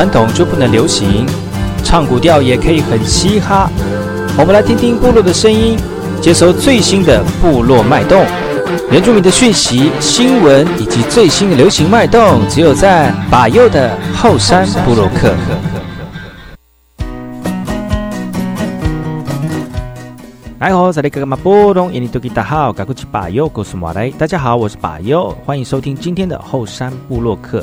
传统就不能流行？唱古调也可以很嘻哈。我们来听听部落的声音，接收最新的部落脉动、原住民的讯息、新闻以及最新的流行脉动，只有在把右的后山部落克。哎吼，这里哥哥马波东，印尼多吉达好，赶过去把右，告诉马来，大家好，我是把右，欢迎收听今天的后山部落客。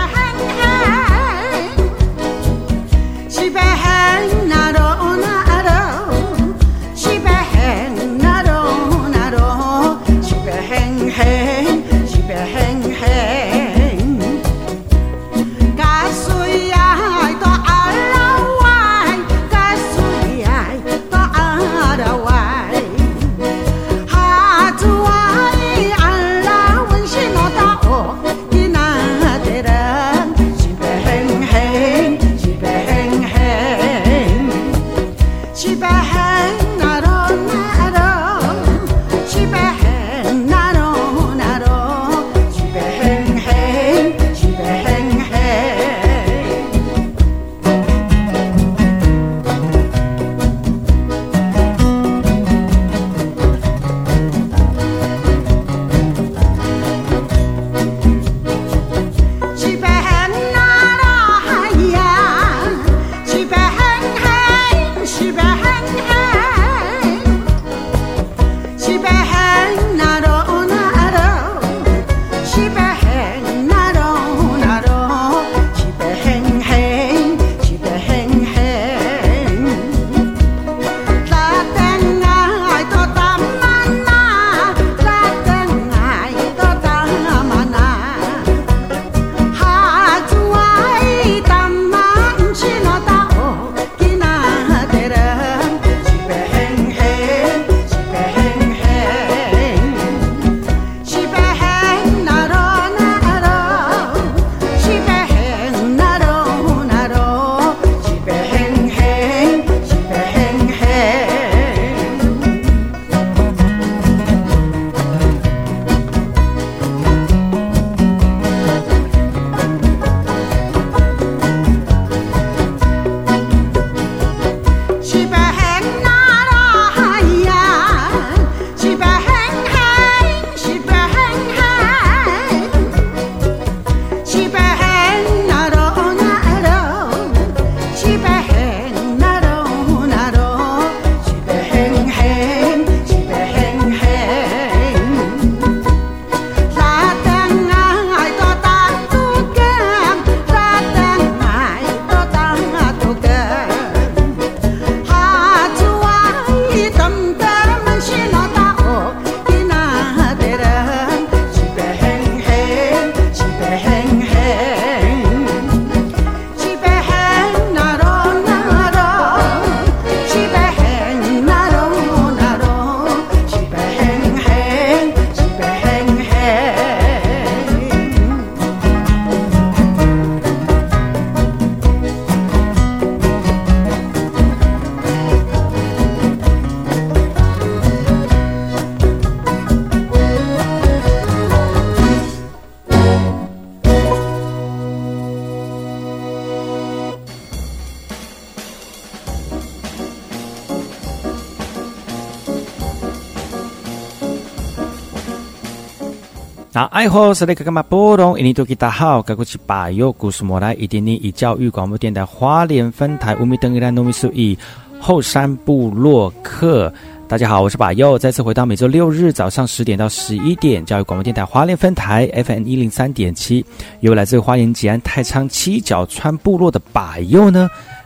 爱好是那个干嘛波动？印尼多吉大好，该过去把右故事莫来，一点点以教育广播电台花莲分台乌米登伊兰糯米苏以后山部落客。大家好，我是把右，再次回到每周六日早上十点到十一点，教育广播电台花莲分台 FM 一零三点七，由来自花莲吉安太仓七角川部落的把右呢。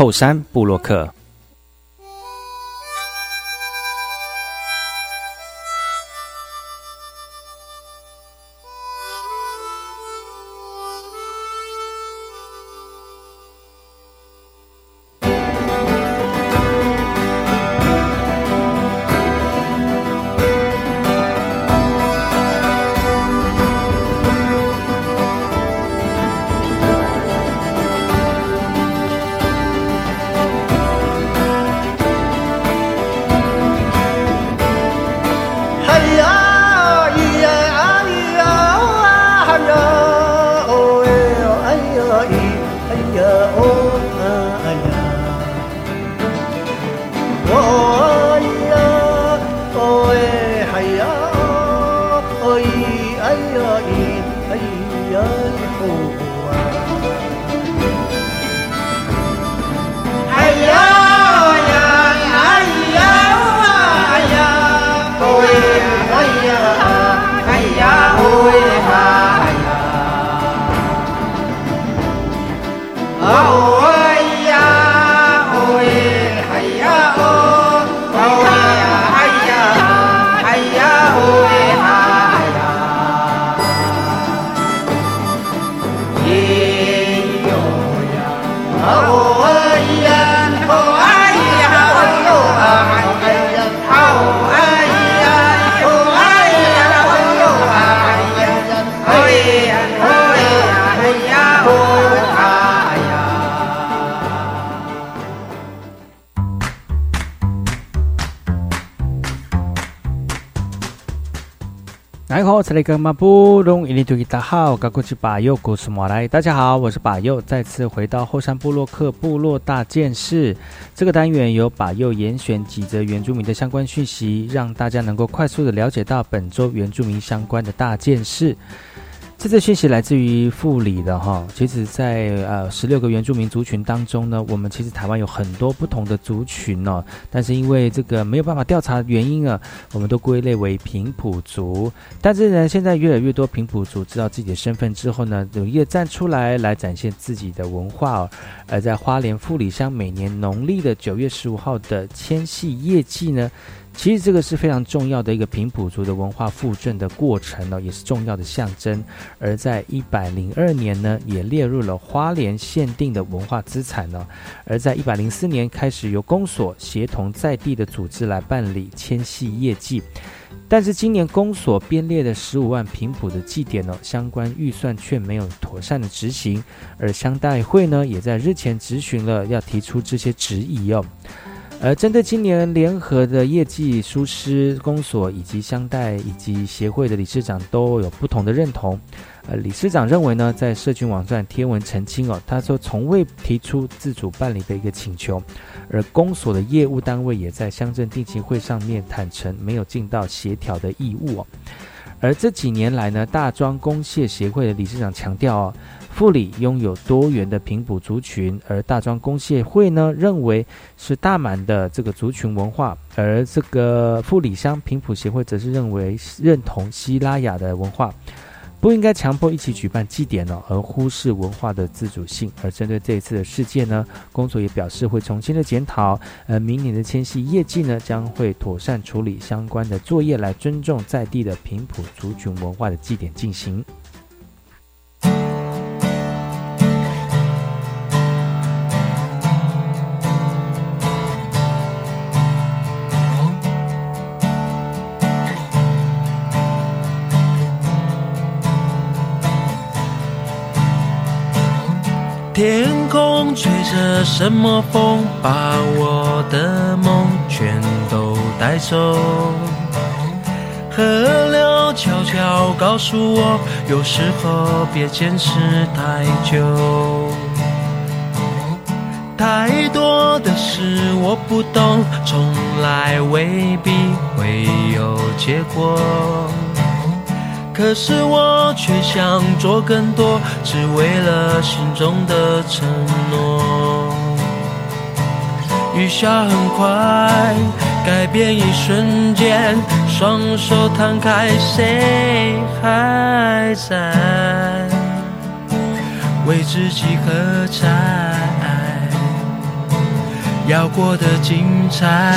后山布洛克。大家好，我是把右，再次回到后山部落客部落大件事这个单元，由把右严选几则原住民的相关讯息，让大家能够快速的了解到本周原住民相关的大件事。这则讯息来自于富里的哈，其实，在呃十六个原住民族群当中呢，我们其实台湾有很多不同的族群哦，但是因为这个没有办法调查原因啊，我们都归类为平埔族。但是呢，现在越来越多平埔族知道自己的身份之后呢，努力的站出来来展现自己的文化。而在花莲富里乡，每年农历的九月十五号的迁徙夜祭呢。其实这个是非常重要的一个平埔族的文化复振的过程呢，也是重要的象征。而在一百零二年呢，也列入了花莲限定的文化资产呢。而在一百零四年开始由公所协同在地的组织来办理迁徙业绩，但是今年公所编列的十五万平埔的祭典呢，相关预算却没有妥善的执行。而乡代会呢，也在日前质询了，要提出这些质疑哦。而针对今年联合的业绩疏失，公所以及乡代以及协会的理事长都有不同的认同。呃，理事长认为呢，在社群网站贴文澄清哦，他说从未提出自主办理的一个请求，而公所的业务单位也在乡镇定期会上面坦诚没有尽到协调的义务哦。而这几年来呢，大庄公蟹协会的理事长强调哦。富里拥有多元的平埔族群，而大庄公协会呢认为是大满的这个族群文化，而这个富里乡平埔协会则是认为认同西拉雅的文化，不应该强迫一起举办祭典呢，而忽视文化的自主性。而针对这一次的事件呢，工作也表示会重新的检讨，呃，明年的迁徙业绩呢将会妥善处理相关的作业，来尊重在地的平埔族群文化的祭典进行。天空吹着什么风，把我的梦全都带走。河流悄悄告诉我，有时候别坚持太久。太多的事我不懂，从来未必会有结果。可是我却想做更多，只为了心中的承诺。雨下很快，改变一瞬间，双手摊开，谁还在为自己喝彩？要过得精彩。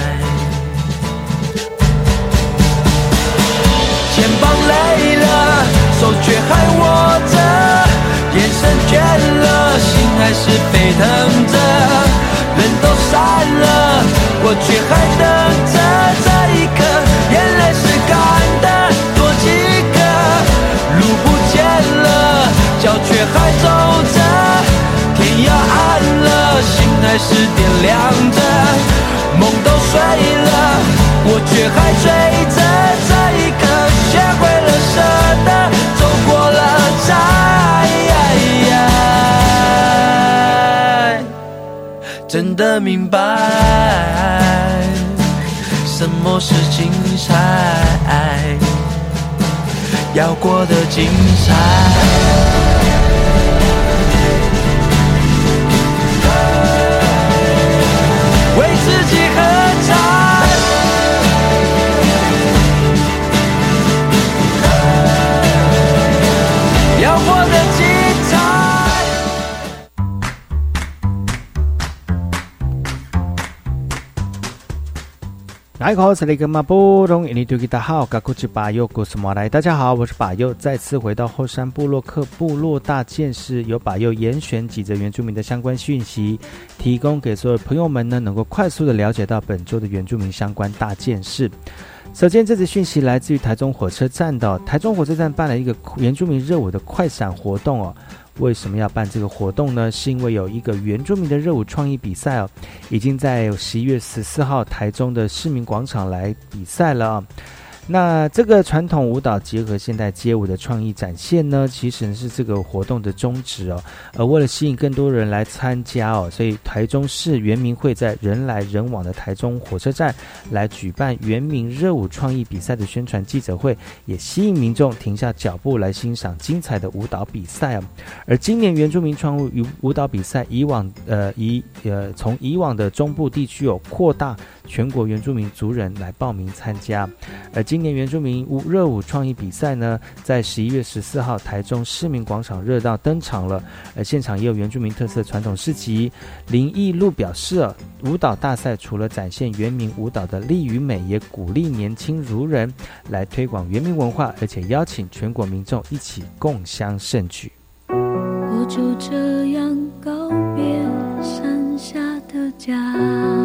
肩膀累了，手却还握着，眼神倦了，心还是沸腾着。人都散了，我却还等着这一刻，眼泪是干的，多几个。路不见了，脚却还走着，天要暗了，心还是点亮着。梦都碎了，我却还追着真的明白什么是精彩，要过得精彩。为自己大家好，我是把右，再次回到后山部落克部落大件事，由把右严选几则原住民的相关讯息，提供给所有朋友们呢，能够快速的了解到本周的原住民相关大件事。首先，这则讯息来自于台中火车站的，台中火车站办了一个原住民热舞的快闪活动哦。为什么要办这个活动呢？是因为有一个原住民的热舞创意比赛哦，已经在十一月十四号台中的市民广场来比赛了。那这个传统舞蹈结合现代街舞的创意展现呢，其实是这个活动的宗旨哦。而为了吸引更多人来参加哦，所以台中市原民会在人来人往的台中火车站来举办原民热舞创意比赛的宣传记者会，也吸引民众停下脚步来欣赏精彩的舞蹈比赛哦。而今年原住民创舞舞蹈比赛，以往呃以呃从以往的中部地区有扩大。全国原住民族人来报名参加，而今年原住民舞热舞创意比赛呢，在十一月十四号台中市民广场热闹登场了，而现场也有原住民特色传统市集。林义路表示，舞蹈大赛除了展现原民舞蹈的力与美，也鼓励年轻族人来推广原民文化，而且邀请全国民众一起共襄盛举。我就这样告别山下的家。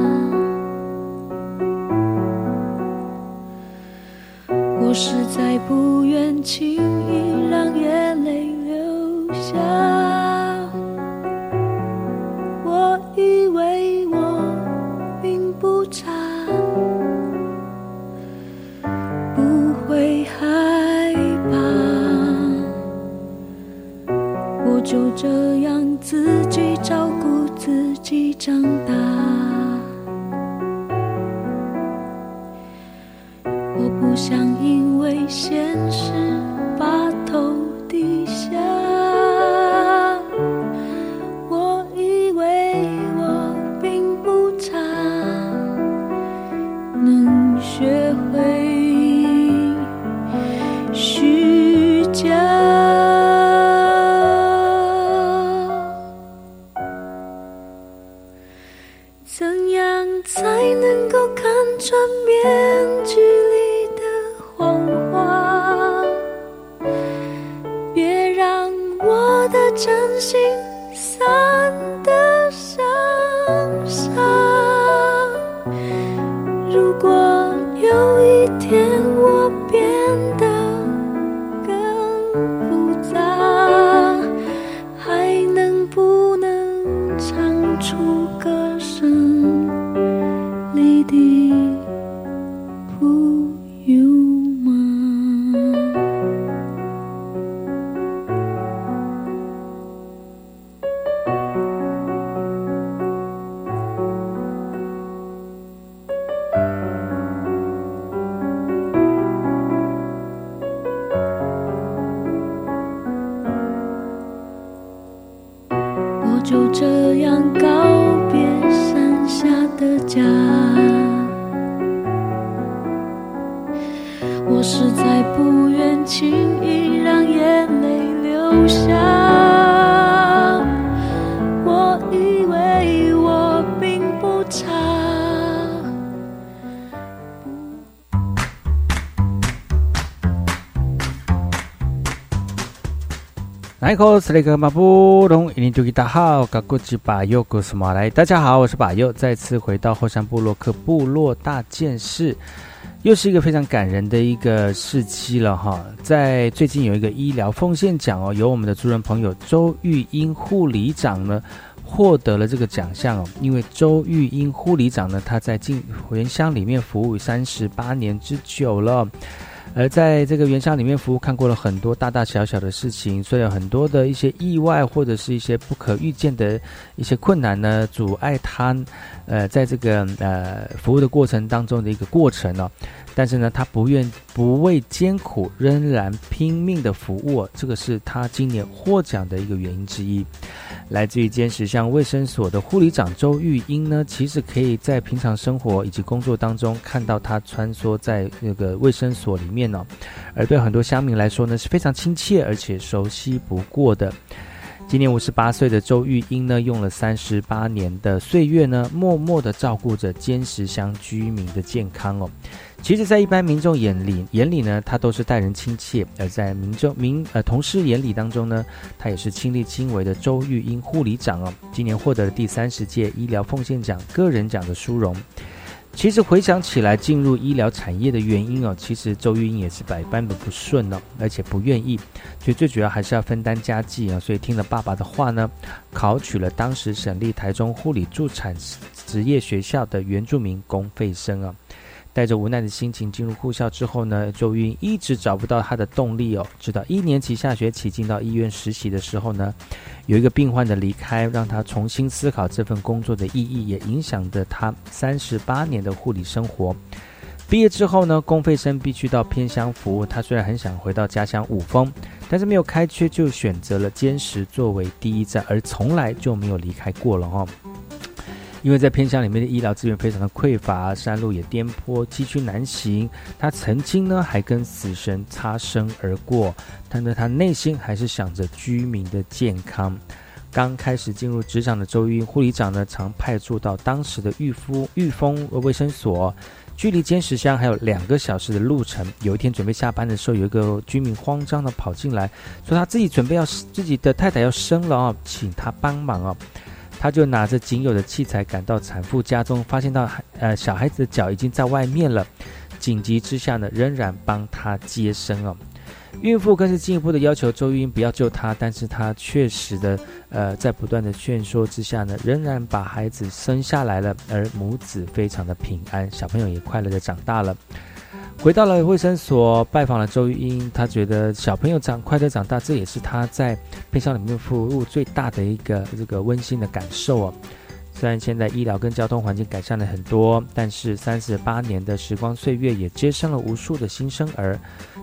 实在不愿轻易让眼泪流下。我以为我并不差，不会害怕。我就这样自己照顾自己长大。想因为现实来口是那个马布隆，一年就给大好，嘎古吉巴佑古斯马来。大家好，我是巴佑，再次回到后山部落克部落大件事，又是一个非常感人的一个事期了哈。在最近有一个医疗奉献奖哦，由我们的族人朋友周玉英护理长呢获得了这个奖项哦。因为周玉英护理长呢，他在进原乡里面服务三十八年之久了。而在这个原乡里面服务，看过了很多大大小小的事情，所以有很多的一些意外或者是一些不可预见的一些困难呢，阻碍他，呃，在这个呃服务的过程当中的一个过程哦。但是呢，他不愿不畏艰苦，仍然拼命的服务，这个是他今年获奖的一个原因之一。来自于坚实乡卫生所的护理长周玉英呢，其实可以在平常生活以及工作当中看到他穿梭在那个卫生所里面、哦，而对很多乡民来说呢是非常亲切而且熟悉不过的。今年五十八岁的周玉英呢，用了三十八年的岁月呢，默默的照顾着坚实乡居民的健康哦。其实，在一般民众眼里眼里呢，他都是待人亲切；而在民众民呃同事眼里当中呢，他也是亲力亲为的周玉英护理长哦。今年获得了第三十届医疗奉献奖个人奖的殊荣。其实回想起来，进入医疗产业的原因哦，其实周玉英也是百般的不顺哦，而且不愿意，所以最主要还是要分担家计啊。所以听了爸爸的话呢，考取了当时省立台中护理助产职业学校的原住民公费生啊。带着无奈的心情进入护校之后呢，周玉英一直找不到他的动力哦。直到一年级下学期进到医院实习的时候呢，有一个病患的离开，让他重新思考这份工作的意义，也影响着他三十八年的护理生活。毕业之后呢，公费生必须到偏乡服务。他虽然很想回到家乡五峰，但是没有开缺，就选择了坚实作为第一站，而从来就没有离开过了哦。因为在偏乡里面的医疗资源非常的匮乏，山路也颠簸，崎岖难行。他曾经呢还跟死神擦身而过，但是他内心还是想着居民的健康。刚开始进入职场的周玉护理长呢，常派驻到当时的玉夫玉峰卫生所，距离坚石乡还有两个小时的路程。有一天准备下班的时候，有一个居民慌张的跑进来，说他自己准备要自己的太太要生了哦，请他帮忙哦。他就拿着仅有的器材赶到产妇家中，发现到孩呃小孩子的脚已经在外面了。紧急之下呢，仍然帮他接生哦。孕妇更是进一步的要求周玉英不要救他，但是他确实的呃在不断的劝说之下呢，仍然把孩子生下来了，而母子非常的平安，小朋友也快乐的长大了。回到了卫生所，拜访了周玉英。他觉得小朋友长快乐长大，这也是他在偏乡里面服务最大的一个这个温馨的感受哦。虽然现在医疗跟交通环境改善了很多，但是三十八年的时光岁月也接生了无数的新生儿，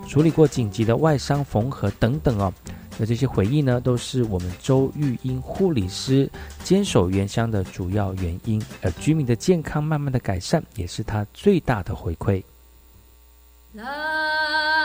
处理过紧急的外伤缝合等等哦。那这些回忆呢，都是我们周玉英护理师坚守原乡的主要原因，而居民的健康慢慢的改善，也是他最大的回馈。啦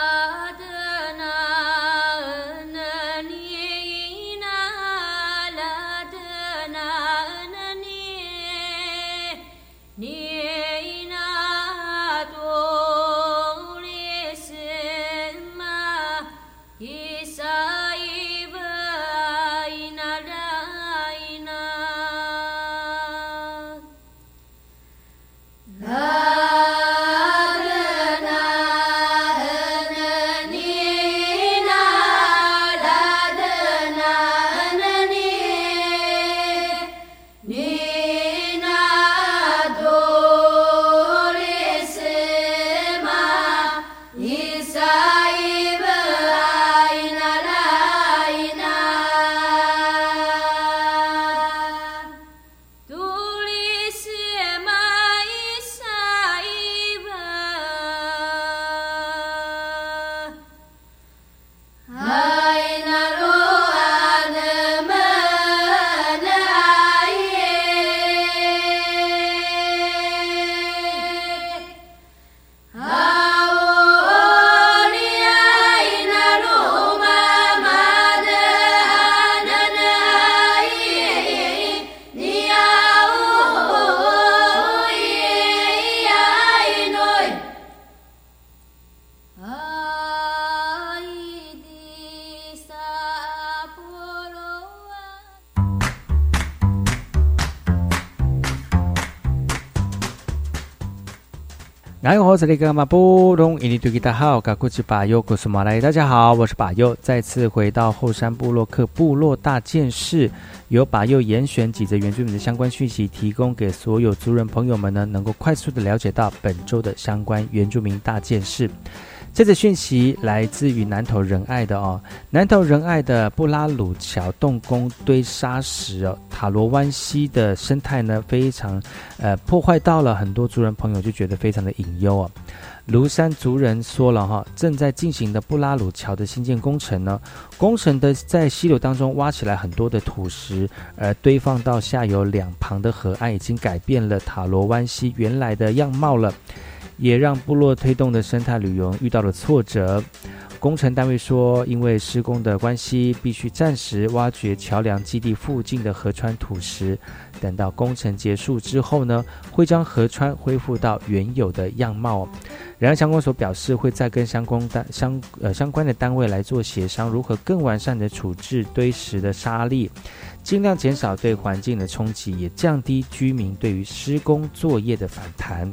是那个马布隆，印尼对吉大好，噶古吉巴尤古苏马来，大家好，我是巴尤，再次回到后山部落克部落大件事，由巴尤严选几则原住民的相关讯息，提供给所有族人朋友们呢，能够快速的了解到本周的相关原住民大件事。这则讯息来自于南投仁爱的哦，南投仁爱的布拉鲁桥动工堆沙石哦，塔罗湾溪的生态呢非常呃破坏到了很多族人朋友就觉得非常的隐忧啊。庐山族人说了哈，正在进行的布拉鲁桥的新建工程呢，工程的在溪流当中挖起来很多的土石，而堆放到下游两旁的河岸，已经改变了塔罗湾溪原来的样貌了。也让部落推动的生态旅游遇到了挫折。工程单位说，因为施工的关系，必须暂时挖掘桥梁基地附近的河川土石。等到工程结束之后呢，会将河川恢复到原有的样貌。然而，相关所表示，会再跟相关单相呃相关的单位来做协商，如何更完善的处置堆石的沙粒，尽量减少对环境的冲击，也降低居民对于施工作业的反弹。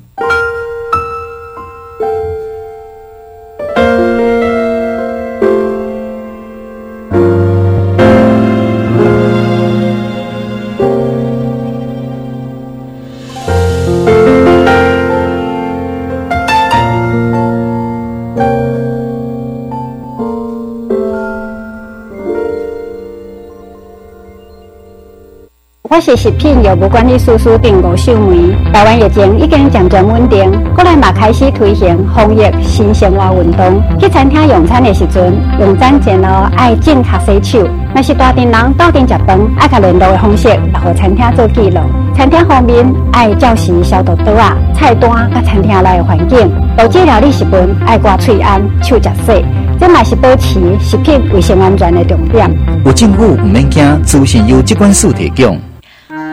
是食品药物管理司司长吴秀梅。台湾疫情已经渐渐稳定，国内嘛开始推行防疫新生活运动。去餐厅用餐的时阵，用餐前哦爱正确洗手。若是大店人到店食饭，爱靠联络的方式来和餐厅做记录。餐厅方面爱照实消毒刀啊、菜单甲餐厅内的环境。有治疗理食品爱挂喙安、手食洗，这嘛是保持食品卫生安全的重点。有政府唔免惊，资讯由机关署提供。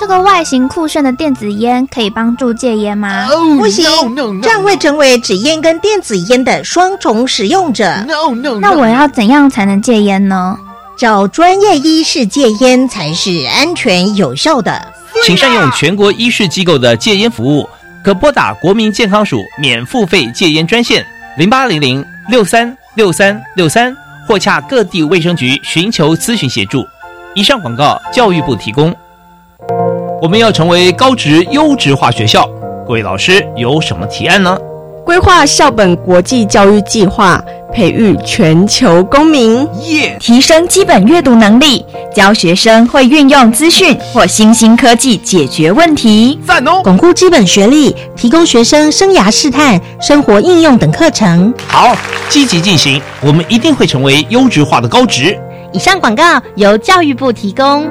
这个外形酷炫的电子烟可以帮助戒烟吗？不行，这样会成为纸烟跟电子烟的双重使用者。那我要怎样才能戒烟呢？找专业医师戒烟才是安全有效的。请善用全国医师机构的戒烟服务，可拨打国民健康署免付费戒烟专线零八零零六三六三六三，或洽各地卫生局寻求咨询协助。以上广告，教育部提供。我们要成为高职优质化学校，各位老师有什么提案呢？规划校本国际教育计划，培育全球公民，耶！提升基本阅读能力，教学生会运用资讯或新兴科技解决问题，赞哦！巩固基本学历，提供学生生涯试探、生活应用等课程。好，积极进行，我们一定会成为优质化的高职。以上广告由教育部提供。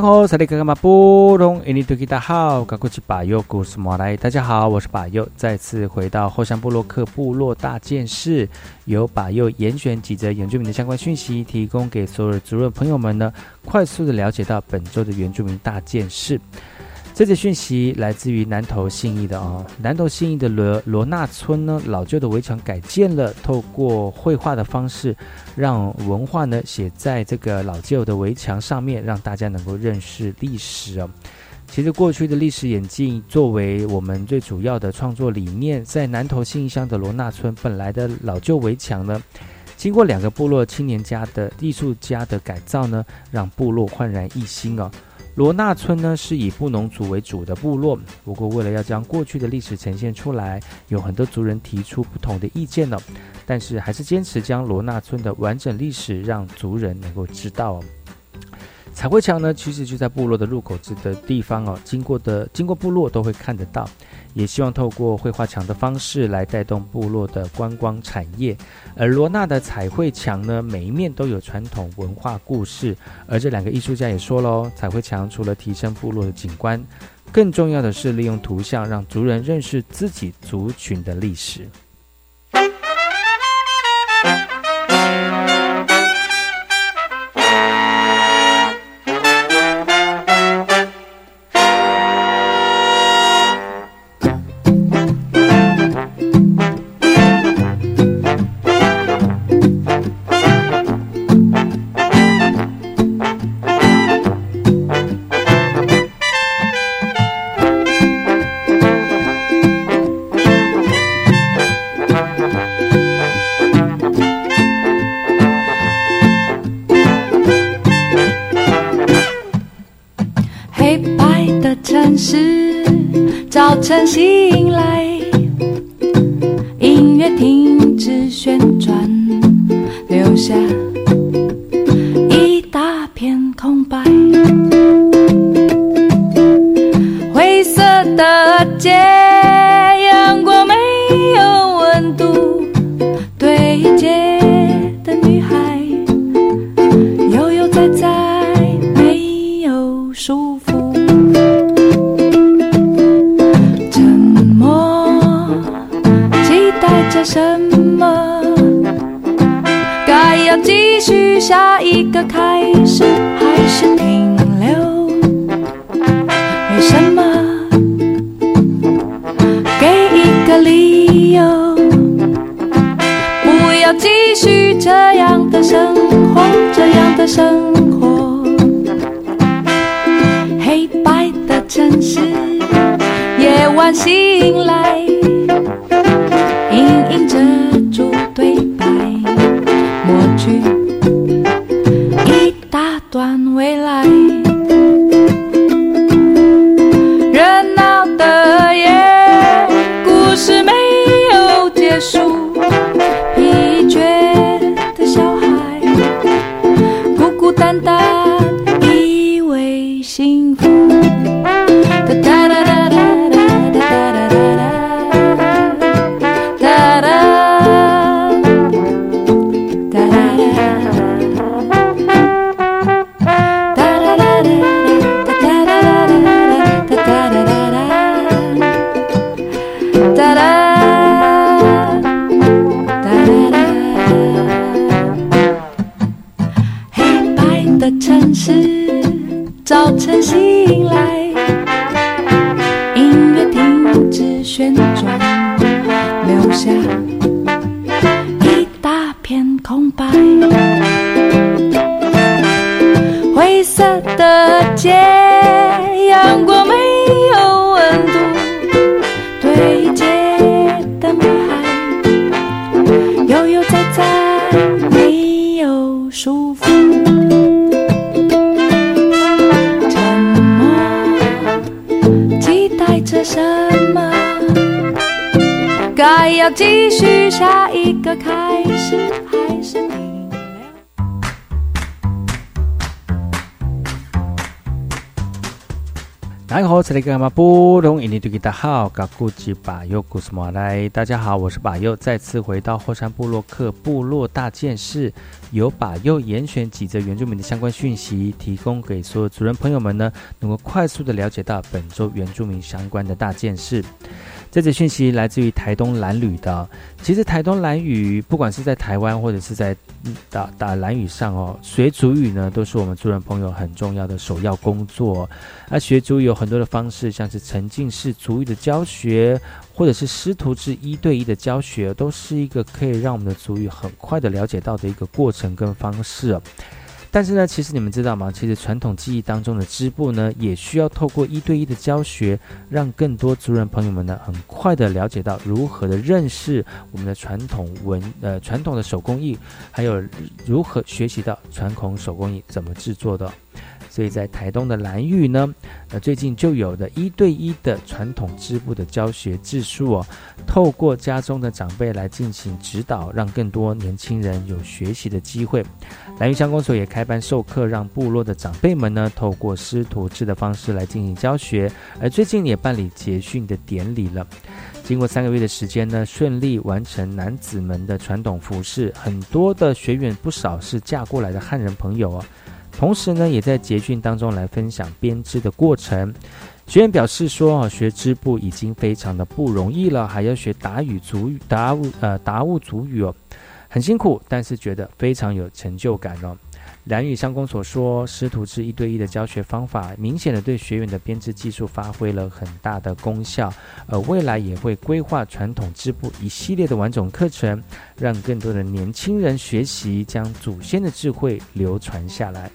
大好，赶过去把右故事马来。大家好，我是把右，再次回到后山部落克部落大件事，由把右严选几则原住民的相关讯息，提供给所有族人朋友们呢，快速的了解到本周的原住民大件事。这则讯息来自于南投信义的哦，南投信义的罗罗纳村呢，老旧的围墙改建了，透过绘画的方式，让文化呢写在这个老旧的围墙上面，让大家能够认识历史哦。其实过去的历史演进作为我们最主要的创作理念，在南投信义乡的罗纳村本来的老旧围墙呢，经过两个部落青年家的艺术家的改造呢，让部落焕然一新哦。罗纳村呢是以布农族为主的部落，不过为了要将过去的历史呈现出来，有很多族人提出不同的意见呢，但是还是坚持将罗纳村的完整历史让族人能够知道。彩绘墙呢，其实就在部落的入口子的地方哦，经过的经过部落都会看得到。也希望透过绘画墙的方式来带动部落的观光产业。而罗纳的彩绘墙呢，每一面都有传统文化故事。而这两个艺术家也说喽，彩绘墙除了提升部落的景观，更重要的是利用图像让族人认识自己族群的历史。夜该要继续下一个开始，还是停了？大家好，这里是马布隆印尼对大，家好，我是巴尤，再次回到后山部落克部落大件事，由巴尤严选几则原住民的相关讯息，提供给所有族人朋友们呢，能够快速的了解到本周原住民相关的大件事。这则讯息来自于台东蓝屿的。其实台东蓝屿，不管是在台湾或者是在打打蓝屿上哦，学族语呢，都是我们族人朋友很重要的首要工作。而学族语有很多的方式，像是沉浸式族语的教学，或者是师徒制一对一的教学，都是一个可以让我们的族语很快的了解到的一个过程跟方式。但是呢，其实你们知道吗？其实传统技艺当中的织布呢，也需要透过一对一的教学，让更多族人朋友们呢，很快的了解到如何的认识我们的传统文呃传统的手工艺，还有如何学习到传统手工艺怎么制作的。所以在台东的蓝屿呢，呃，最近就有的一对一的传统织布的教学技术哦，透过家中的长辈来进行指导，让更多年轻人有学习的机会。蓝玉乡公所也开班授课，让部落的长辈们呢，透过师徒制的方式来进行教学。而最近也办理结训的典礼了。经过三个月的时间呢，顺利完成男子们的传统服饰，很多的学员不少是嫁过来的汉人朋友哦。同时呢，也在捷训当中来分享编织的过程。学员表示说：“啊，学织布已经非常的不容易了，还要学达语族语、达物呃达物族语哦，很辛苦，但是觉得非常有成就感哦。”蓝宇相公所说，师徒制一对一的教学方法，明显的对学员的编织技术发挥了很大的功效。而未来也会规划传统织布一系列的完整课程，让更多的年轻人学习，将祖先的智慧流传下来。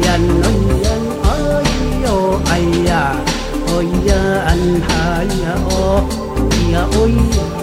ơi yan on yan ay o ay ya o ya an ha ya o ya o ya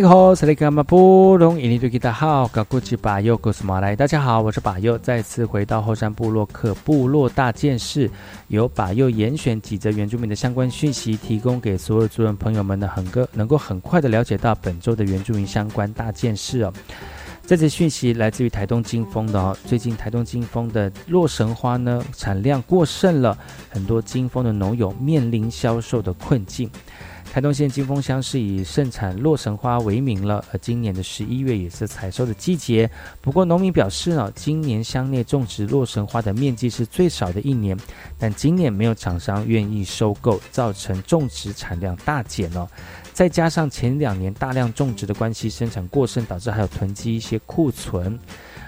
哪一个好？是马布隆印尼对吉他好，高古吉巴尤古斯马来。大家好，我是巴尤，再次回到后山部落克部落大件事，由巴尤严选几则原住民的相关讯息，提供给所有族人朋友们的很个能够很快的了解到本周的原住民相关大件事哦。这则讯息来自于台东金峰的哦，最近台东金峰的洛神花呢产量过剩了，很多金峰的农友面临销售的困境。台东县金峰乡是以盛产洛神花为名了，而今年的十一月也是采收的季节。不过农民表示呢，今年乡内种植洛神花的面积是最少的一年，但今年没有厂商愿意收购，造成种植产量大减哦。再加上前两年大量种植的关系，生产过剩，导致还有囤积一些库存。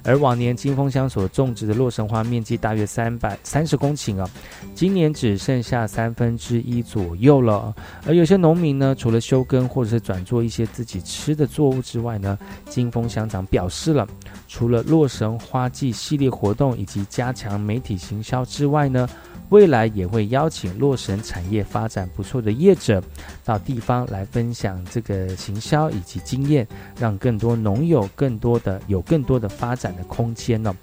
而往年金峰乡所种植的洛神花面积大约三百三十公顷啊，今年只剩下三分之一左右了。而有些农民呢，除了休耕或者是转做一些自己吃的作物之外呢，金峰乡长表示了，除了洛神花季系列活动以及加强媒体行销之外呢。未来也会邀请洛神产业发展不错的业者到地方来分享这个行销以及经验，让更多农友更多的有更多的发展的空间呢。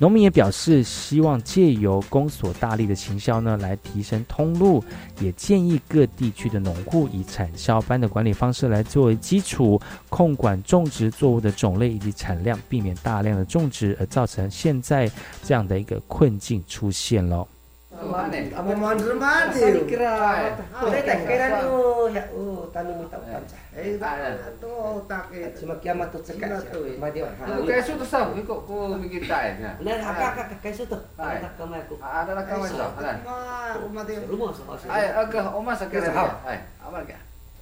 农民也表示，希望借由公所大力的行销呢，来提升通路，也建议各地区的农户以产销班的管理方式来作为基础，控管种植作物的种类以及产量，避免大量的种植而造成现在这样的一个困境出现了。Apa mohon rumah tuh? Dikira. Udah tak kira tuh ya oh, tanu minta utang cah. Eh tuh tak kira. Cuma kiamat tuh cekak. Mati ya. wah. Kayak su tuh sah. Iko, ku mikir tak ya? Benar ah. kakak kakak kayak su tuh. Ada kamar aku. Ah, ada kamar eh, tuh. Rumah rumah tuh. Rumah sama. Ayo agak omas akhirnya. Ayo. Amal kah?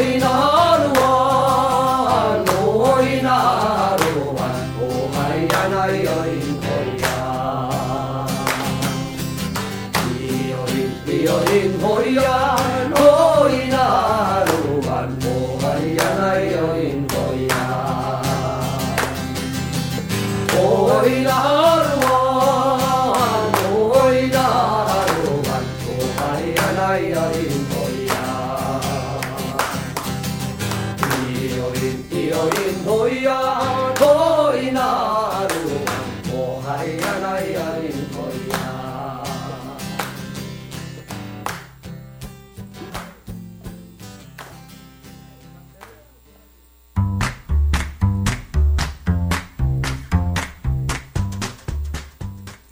回答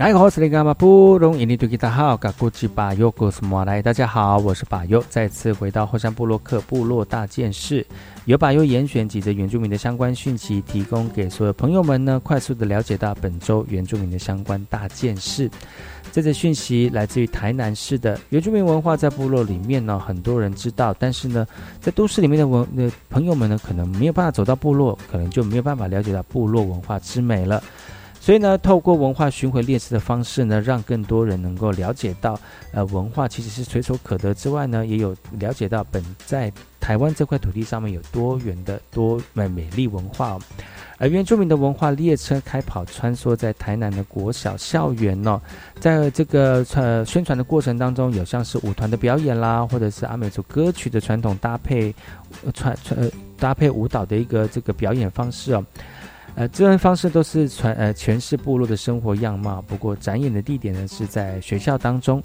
哎，我是那个马布隆，印尼对吉他好，嘎古吉巴尤古斯莫来，大家好，我是巴尤，再次回到后山部落克部落大件事，由巴尤严选几则原住民的相关讯息，提供给所有朋友们呢，快速的了解到本周原住民的相关大件事。这则讯息来自于台南市的原住民文化，在部落里面呢，很多人知道，但是呢，在都市里面的文的朋友们呢，可能没有办法走到部落，可能就没有办法了解到部落文化之美了。所以呢，透过文化巡回列车的方式呢，让更多人能够了解到，呃，文化其实是随手可得之外呢，也有了解到本在台湾这块土地上面有多元的多美美丽文化、哦。而原住民的文化列车开跑穿梭在台南的国小校园哦，在这个呃宣传的过程当中，有像是舞团的表演啦，或者是阿美族歌曲的传统搭配，呃穿呃搭配舞蹈的一个这个表演方式哦。呃，这种方式都是传呃诠释部落的生活样貌。不过展演的地点呢是在学校当中。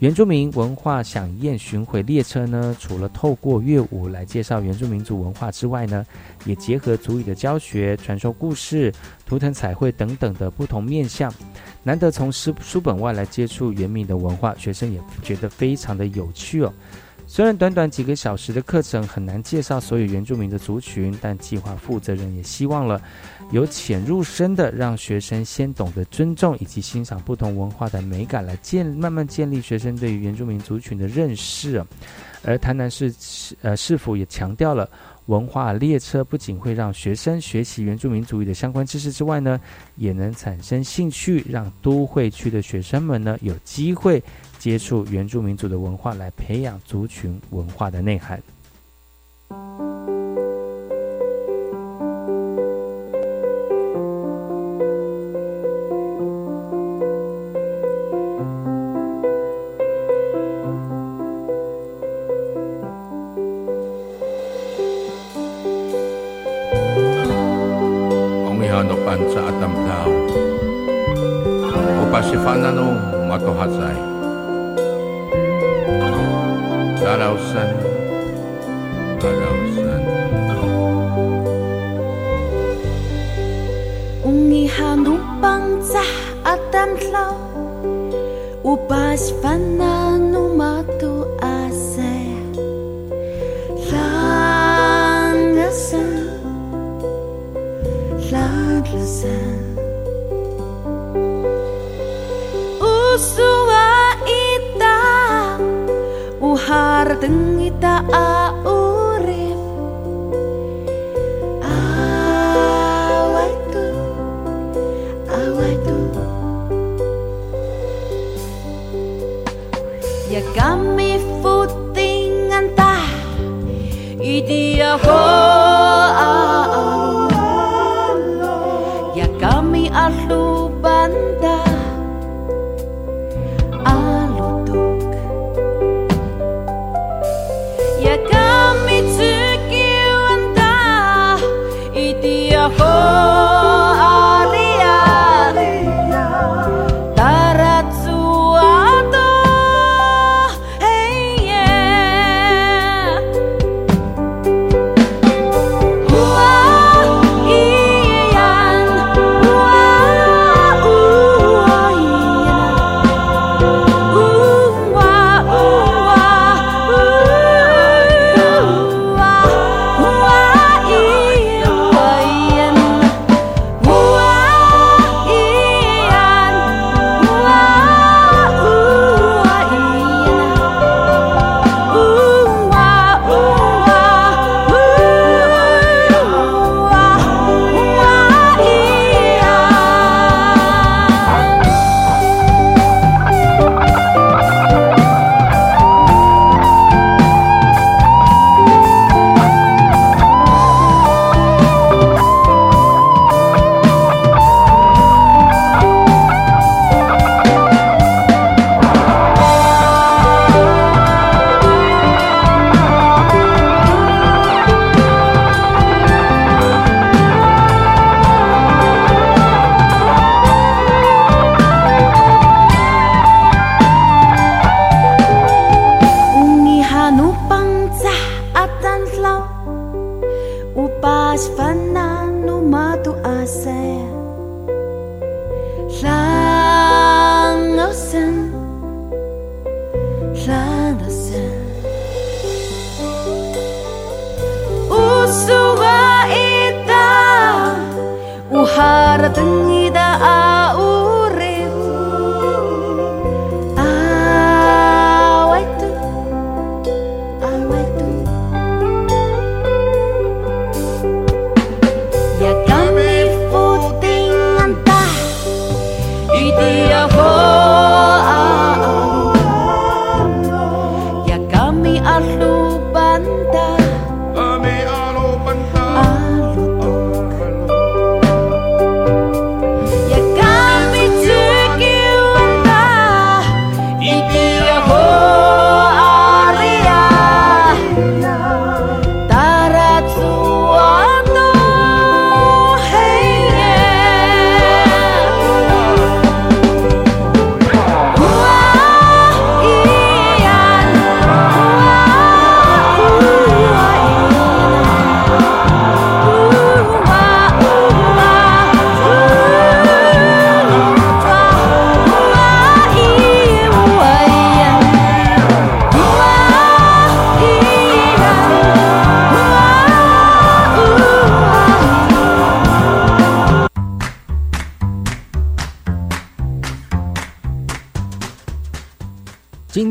原住民文化飨宴巡回列车呢，除了透过乐舞来介绍原住民族文化之外呢，也结合族语的教学、传说故事、图腾彩绘等等的不同面向。难得从书书本外来接触原民的文化，学生也觉得非常的有趣哦。虽然短短几个小时的课程很难介绍所有原住民的族群，但计划负责人也希望了由浅入深的让学生先懂得尊重以及欣赏不同文化的美感，来建慢慢建立学生对于原住民族群的认识。而台南市呃市府也强调了，文化列车不仅会让学生学习原住民族语的相关知识之外呢，也能产生兴趣，让都会区的学生们呢有机会。接触原住民族的文化，来培养族群文化的内涵。Baspa na numatu ase Landlösen Landlösen Usua ita. Uharteng ita. Oh.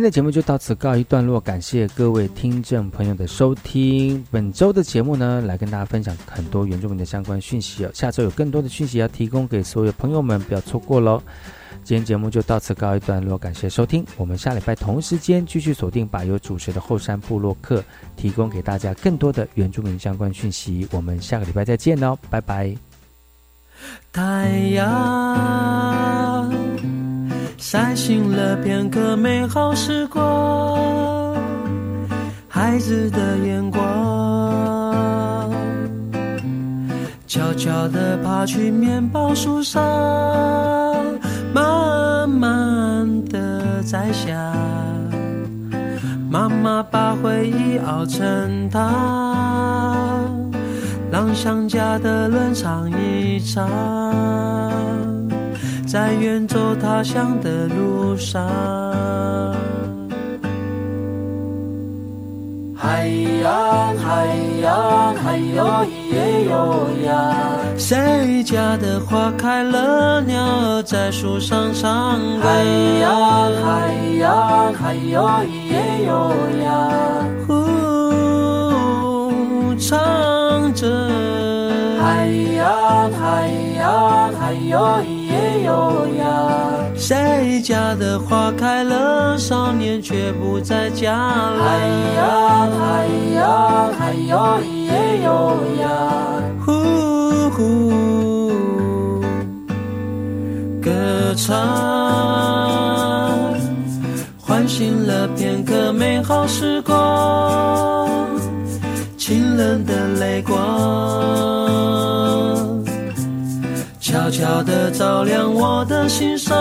今天的节目就到此告一段落，感谢各位听众朋友的收听。本周的节目呢，来跟大家分享很多原住民的相关讯息哦。下周有更多的讯息要提供给所有朋友们，不要错过喽。今天节目就到此告一段落，感谢收听。我们下礼拜同时间继续锁定把由主持的后山部落客，提供给大家更多的原住民相关讯息。我们下个礼拜再见喽，拜拜。太阳晒醒了片刻美好时光，孩子的眼光，悄悄地爬去面包树上，慢慢地摘下。妈妈把回忆熬成汤，让想家的人尝一尝。在远走他乡的路上，海洋，海洋，还有咿耶哟呀。谁家的花开了，鸟儿在树上唱歌。海洋，海洋，还有咿耶哟呀。呼，唱着。海洋，海洋，还有咿。哟呀，谁家的花开了，少年却不在家了。海洋，海洋，还有咿耶哟呀，呼呼，歌唱，唤醒了片刻美好时光，清冷的泪光。悄悄地照亮我的心上，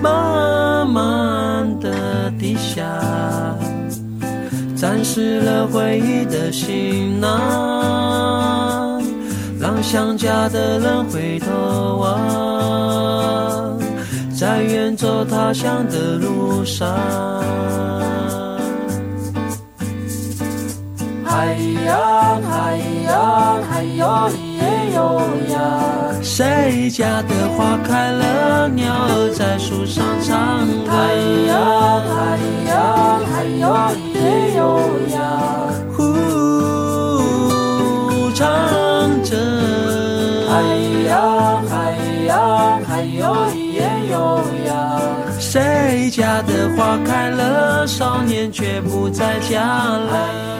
慢慢地低下，沾湿了回忆的行囊，让想家的人回头望，在远走他乡的路上。海洋，海洋，海哟咿耶哟呀。谁家的花开了，鸟儿在树上唱歌。海洋，海洋，海哟咿耶哟呀。呼，唱着。海洋，海洋，海哟咿耶哟呀。谁家的花开了，少年却不在家了。